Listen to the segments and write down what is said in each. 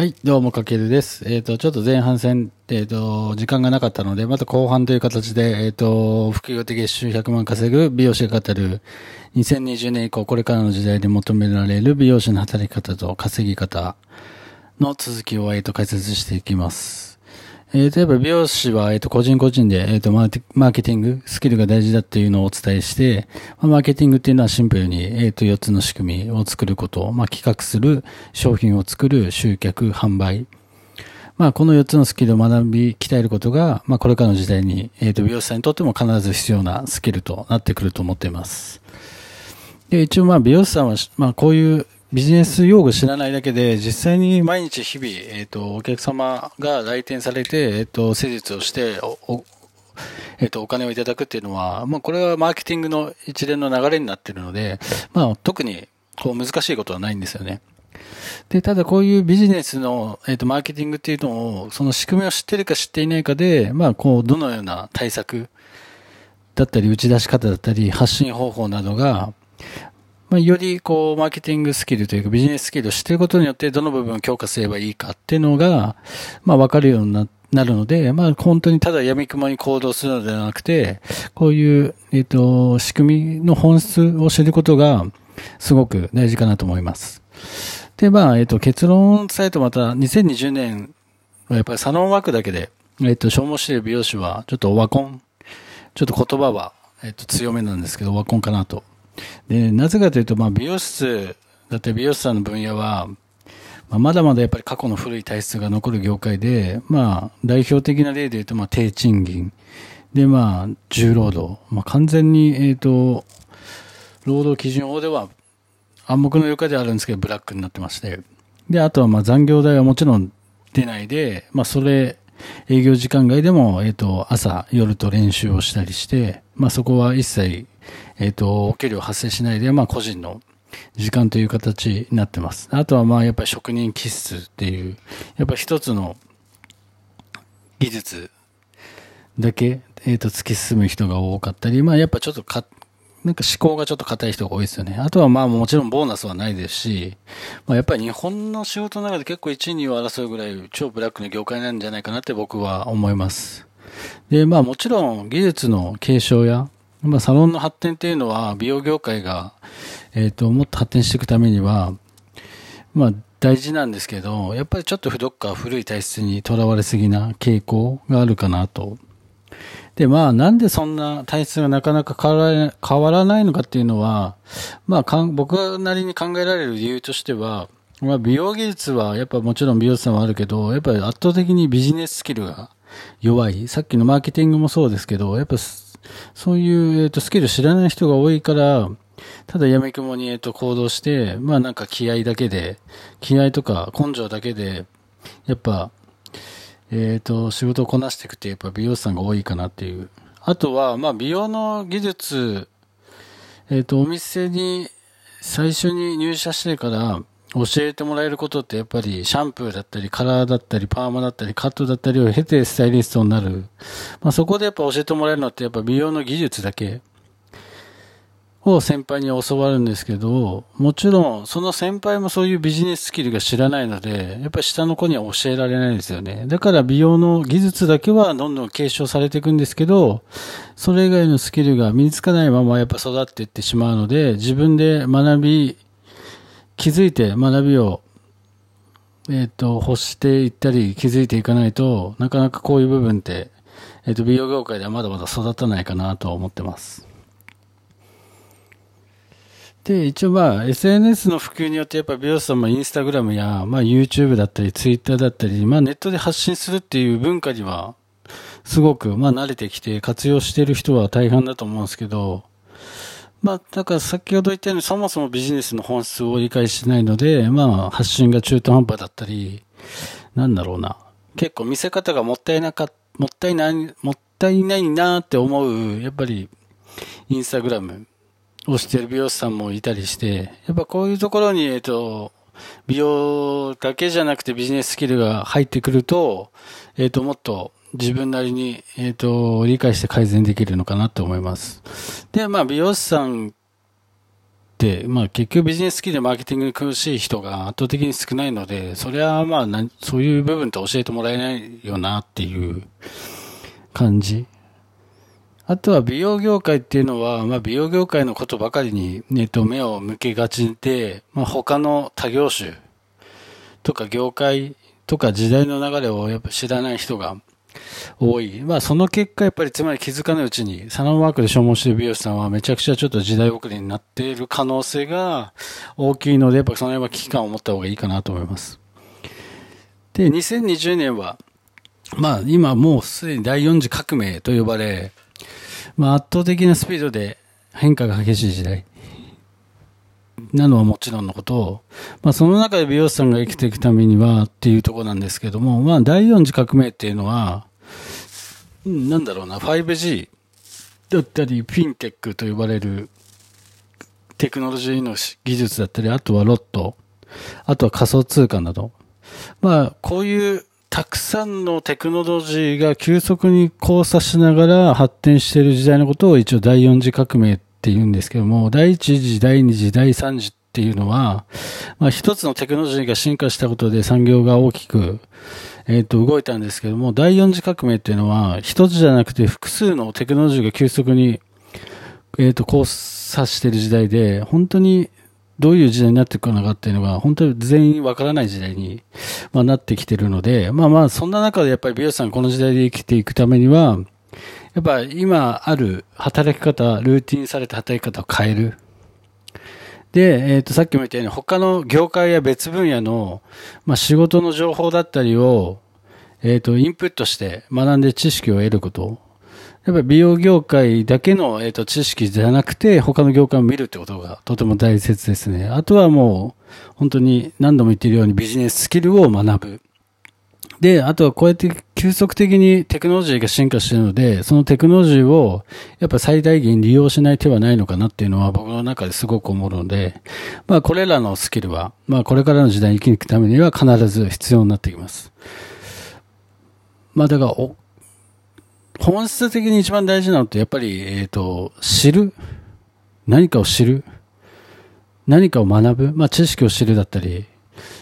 はい、どうも、かけるです。えっ、と、ちょっと前半戦、えっ、と、時間がなかったので、また後半という形で、えっ、と、副業的月収100万稼ぐ美容師が語る、2020年以降、これからの時代で求められる美容師の働き方と稼ぎ方の続きを、えっ、と、解説していきます。えー、例えば美容師は、えっ、と、個人個人で、えっ、とマー、マーケティング、スキルが大事だっていうのをお伝えして、まあマーケティングっていうのはシンプルに、えっ、と、4つの仕組みを作ること、まあ、企画する、商品を作る、集客、販売。まあ、この4つのスキルを学び、鍛えることが、まあ、これからの時代に、えっ、と、美容師さんにとっても必ず必要なスキルとなってくると思っています。で、一応まあ、美容師さんは、まあ、こういうビジネス用語知らないだけで、実際に毎日日々、えっ、と、お客様が来店されて、えっ、と、施術をして、お、おえっ、と、お金をいただくっていうのは、まあ、これはマーケティングの一連の流れになっているので、まあ、特に、こう、難しいことはないんですよね。で、ただこういうビジネスの、えっ、と、マーケティングっていうのを、その仕組みを知ってるか知っていないかで、まあ、こう、どのような対策だったり、打ち出し方だったり、発信方法などが、まあ、よりこう、マーケティングスキルというかビジネススキルを知っていることによって、どの部分を強化すればいいかっていうのが、まあ、わかるようにななるので、まあ、本当にただ闇雲に行動するのではなくて、こういう、えっ、と、仕組みの本質を知ることが、すごく大事かなと思います。で、まあ、えっ、と、結論さえとまた、2020年はやっぱりサロンワークだけで、えっ、と、消耗している美容師は、ちょっとオワコン、ちょっと言葉は、えっ、と、強めなんですけど、オワコンかなと。で、なぜかというと、まあ、美容室だって美容師さんの分野は、まあ、まだまだやっぱり過去の古い体質が残る業界で、まあ、代表的な例で言うと、まあ、低賃金。で、まあ、重労働。まあ、完全に、えっ、と、労働基準法では暗黙の了解ではあるんですけど、ブラックになってまして。で、あとは、まあ、残業代はもちろん出ないで、まあ、それ、営業時間外でも、えっ、と、朝、夜と練習をしたりして、まあ、そこは一切、えっ、と、お給料発生しないで、まあ、個人の時間という形になってます。あとは、まあ、やっぱり職人気質っていう、やっぱ一つの技術だけ、えっ、と、突き進む人が多かったり、まあ、やっぱちょっとか、なんか思考がちょっと硬い人が多いですよね。あとはまあもちろんボーナスはないですし、まあやっぱり日本の仕事の中で結構1位2を争うぐらい超ブラックの業界なんじゃないかなって僕は思います。で、まあもちろん技術の継承や、まあサロンの発展っていうのは美容業界が、えっ、と、もっと発展していくためには、まあ大事なんですけど、やっぱりちょっとどっか古い体質にとらわれすぎな傾向があるかなとで、まあ、なんでそんな体質がなかなか変わら変わらないのかっていうのは、まあ、僕なりに考えられる理由としては、まあ、美容技術は、やっぱもちろん美容師さんはあるけど、やっぱり圧倒的にビジネススキルが弱い。さっきのマーケティングもそうですけど、やっぱそういう、えっと、スキル知らない人が多いから、ただ闇雲に、えっと、行動して、まあなんか気合だけで、気合とか根性だけで、やっぱ、えっ、と、仕事をこなしていくってやっぱ美容師さんが多いかなっていう。あとは、まあ美容の技術、えっ、と、お店に最初に入社してから教えてもらえることってやっぱりシャンプーだったりカラーだったりパーマだったりカットだったりを経てスタイリストになる。まあそこでやっぱ教えてもらえるのってやっぱ美容の技術だけを先輩に教わるんですけど、もちろん、その先輩もそういうビジネススキルが知らないので、やっぱり下の子には教えられないですよね。だから美容の技術だけはどんどん継承されていくんですけど、それ以外のスキルが身につかないままやっぱ育っていってしまうので、自分で学び、気づいて学びを、えっ、と、欲していったり気づいていかないと、なかなかこういう部分って、えっ、と、美容業界ではまだまだ育たないかなと思ってます。で、一応まあ、SNS の普及によってやっぱ美容師さんもインスタグラムや、まあ YouTube だったり Twitter だったり、まあネットで発信するっていう文化には、すごくまあ慣れてきて活用している人は大半だと思うんですけど、まあ、だから先ほど言ったようにそもそもビジネスの本質を理解してないので、まあ発信が中途半端だったり、なんだろうな。結構見せ方がもったいなか、もったいない、もったいないなって思う、やっぱり、インスタグラムをしてる美容師さんもいたりして、やっぱこういうところに、えっと、美容だけじゃなくてビジネススキルが入ってくると、えっと、もっと自分なりに、えっと、理解して改善できるのかなと思います。で、まあ、美容師さんって、まあ結局ビジネススキルでマーケティングに苦しい人が圧倒的に少ないので、それはまあ、そういう部分って教えてもらえないよなっていう感じ。あとは美容業界っていうのは、まあ美容業界のことばかりに、ね、と目を向けがちで、まあ他の他業種とか業界とか時代の流れをやっぱ知らない人が多い。まあその結果やっぱりつまり気づかないうちにサロンワークで消耗している美容師さんはめちゃくちゃちょっと時代遅れになっている可能性が大きいので、やっぱその辺は危機感を持った方がいいかなと思います。で、2020年は、まあ今もうすでに第4次革命と呼ばれ、まあ、圧倒的なスピードで変化が激しい時代なのはもちろんのこと、まあ、その中で美容師さんが生きていくためにはっていうとこなんですけども、まあ、第4次革命っていうのは、なんだろうな、5G だったり、フィンテックと呼ばれるテクノロジーの技術だったり、あとはロット、あとは仮想通貨など、まあ、こういうたくさんのテクノロジーが急速に交差しながら発展している時代のことを一応第4次革命ってって言うんですけども、第1次、第2次、第3次っていうのは、まあ一つのテクノロジーが進化したことで産業が大きく、えっ、ー、と、動いたんですけども、第4次革命っていうのは、一つじゃなくて複数のテクノロジーが急速に、えっ、ー、と、交差してる時代で、本当にどういう時代になっていくのかっていうのが、本当に全員わからない時代に、まあ、なってきてるので、まあまあ、そんな中でやっぱり美容師さんこの時代で生きていくためには、やっぱ今ある働き方、ルーティンされた働き方を変える。で、えっ、ー、と、さっきも言ったように他の業界や別分野の、まあ、仕事の情報だったりを、えっ、ー、と、インプットして学んで知識を得ること。やっぱり美容業界だけの、えーと、知識じゃなくて、他の業界を見るってことがとても大切ですね。あとはもう、本当に何度も言っているようにビジネススキルを学ぶ。で、あとはこうやって急速的にテクノロジーが進化しているので、そのテクノロジーをやっぱ最大限利用しない手はないのかなっていうのは僕の中ですごく思うので、まあこれらのスキルは、まあこれからの時代に生きていくためには必ず必要になってきます。まあだから、本質的に一番大事なのってやっぱり、えっ、ー、と、知る？何かを知る？何かを学ぶ？まあ、知識を知るだったり、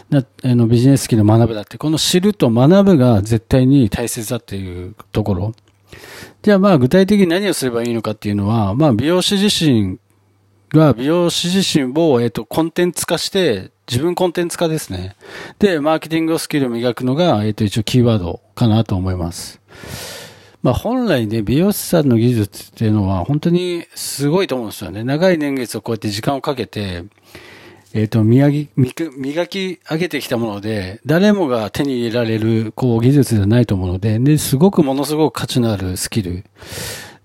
なあのビジネススキルを学ぶだって、この知ると学ぶが絶対に大切だっていうところ。じゃあまあ具体的に何をすればいいのかっていうのは、まあ美容師自身が美容師自身を、えっ、と、コンテンツ化して、自分コンテンツ化ですね。で、マーケティングスキルを磨くのが、えっ、と、一応キーワードかなと思います。まあ本来ね、美容師さんの技術っていうのは本当にすごいと思うんですよね。長い年月をこうやって時間をかけて、えっ、ー、と、磨き、磨き上げてきたもので、誰もが手に入れられる、こう、技術じゃないと思うので、で、すごくものすごく価値のあるスキル。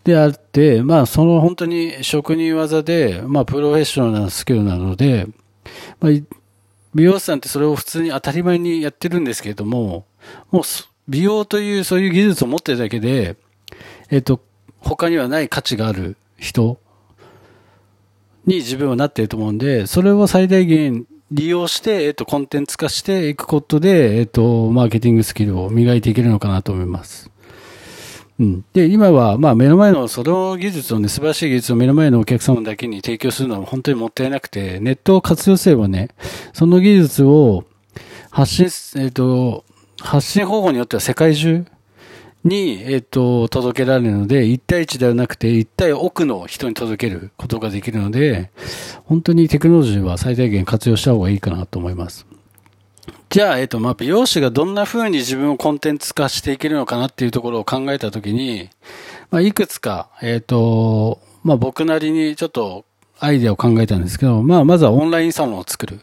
であって、まあ、その本当に職人技で、まあ、プロフェッショナルなスキルなので、まあ、美容師さんってそれを普通に当たり前にやってるんですけれども、もう、美容というそういう技術を持ってるだけで、えっ、と、他にはない価値がある人。に自分はなっていると思うんで、それを最大限利用して、えっ、と、コンテンツ化していくことで、えっ、と、マーケティングスキルを磨いていけるのかなと思います。うん。で、今は、まあ、目の前の、その技術をね、素晴らしい技術を目の前のお客様だけに提供するのは本当にもったいなくて、ネットを活用すればね、その技術を発信、えっ、と、発信方法によっては世界中に、えっ、と、届けられるので、1対1ではなくて、1対奥の人に届けることができるので、本当にテクノロジーは最大限活用した方がいいかなと思います。じゃあ、えっ、と、まあ、美容師がどんな風に自分をコンテンツ化していけるのかなっていうところを考えたときに、まあ、いくつか、えっ、と、まあ、僕なりにちょっとアイデアを考えたんですけど、まあ、まずはオンラインサロンを作る。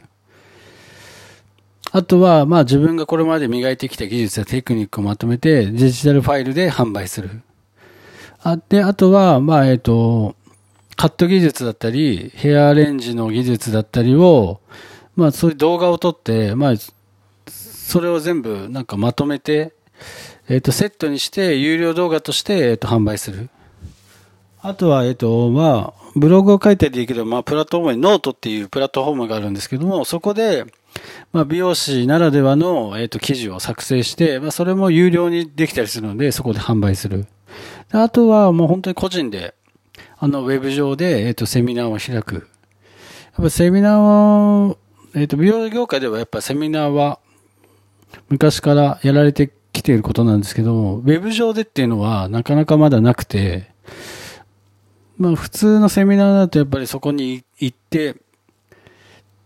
あとは、まあ自分がこれまで磨いてきた技術やテクニックをまとめて、デジタルファイルで販売する。あで、あとは、まあ、えっ、と、カット技術だったり、ヘアアレンジの技術だったりを、まあそういう動画を撮って、まあ、それを全部なんかまとめて、えっ、と、セットにして、有料動画として、えっ、と、販売する。あとは、えっ、と、まあ、ブログを書いたりできる、まあ、プラットフォームにノートっていうプラットフォームがあるんですけども、そこで、まあ、美容師ならではの、えっ、と、記事を作成して、まあ、それも有料にできたりするので、そこで販売する。あとは、もう本当に個人で、あの、ウェブ上で、えっ、と、セミナーを開く。やっぱセミナーは、えっ、と、美容業界ではやっぱセミナーは昔からやられてきていることなんですけども、ウェブ上でっていうのはなかなかまだなくて、まあ普通のセミナーだとやっぱりそこに行ってっ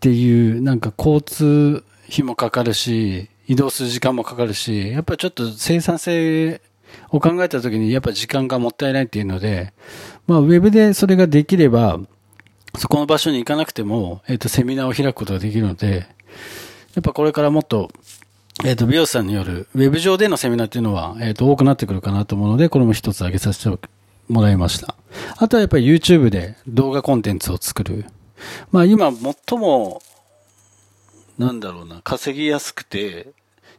ていうなんか交通費もかかるし、移動する時間もかかるし、やっぱりちょっと生産性を考えた時にやっぱ時間がもったいないっていうので、まあウェブでそれができれば、そこの場所に行かなくても、えっ、と、セミナーを開くことができるので、やっぱこれからもっと、えっ、と、美容師さんによる、ウェブ上でのセミナーっていうのは、えっ、と、多くなってくるかなと思うので、これも一つ挙げさせてもらいました。あとはやっぱり YouTube で動画コンテンツを作る。まあ今最も、なんだろうな、稼ぎやすくて、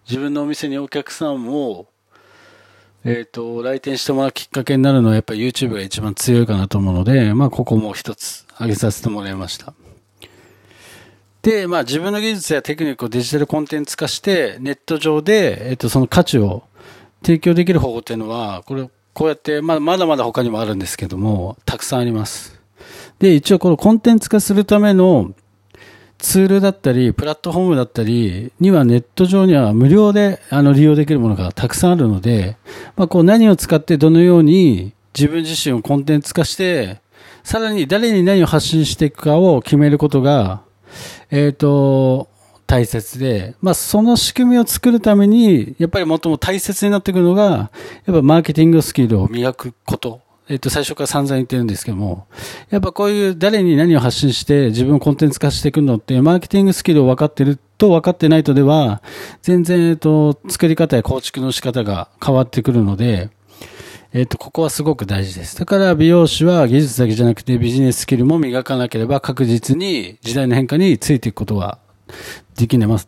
自分のお店にお客さんを、えっ、と、来店してもらうきっかけになるのはやっぱり YouTube が一番強いかなと思うので、まあここも一つ挙げさせてもらいました。で、まあ自分の技術やテクニックをデジタルコンテンツ化して、ネット上で、えっと、その価値を提供できる方法っていうのは、これ、こうやって、ま、まだまだ他にもあるんですけども、たくさんあります。で、一応このコンテンツ化するためのツールだったり、プラットフォームだったりにはネット上には無料であの利用できるものがたくさんあるので、まあ、こう何を使ってどのように自分自身をコンテンツ化して、さらに誰に何を発信していくかを決めることが、えっ、ー、と、大切で、まあ、その仕組みを作るために、やっぱり最も大切になってくるのが、やっぱマーケティングスキルを磨くこと。えっ、ー、と、最初から散々言ってるんですけども、やっぱこういう誰に何を発信して自分をコンテンツ化していくのって、マーケティングスキルを分かってると分かってないとでは、全然、えっ、ー、と、作り方や構築の仕方が変わってくるので、えっ、と、ここはすごく大事です。だから美容師は技術だけじゃなくてビジネススキルも磨かなければ確実に時代の変化についていくことはできます、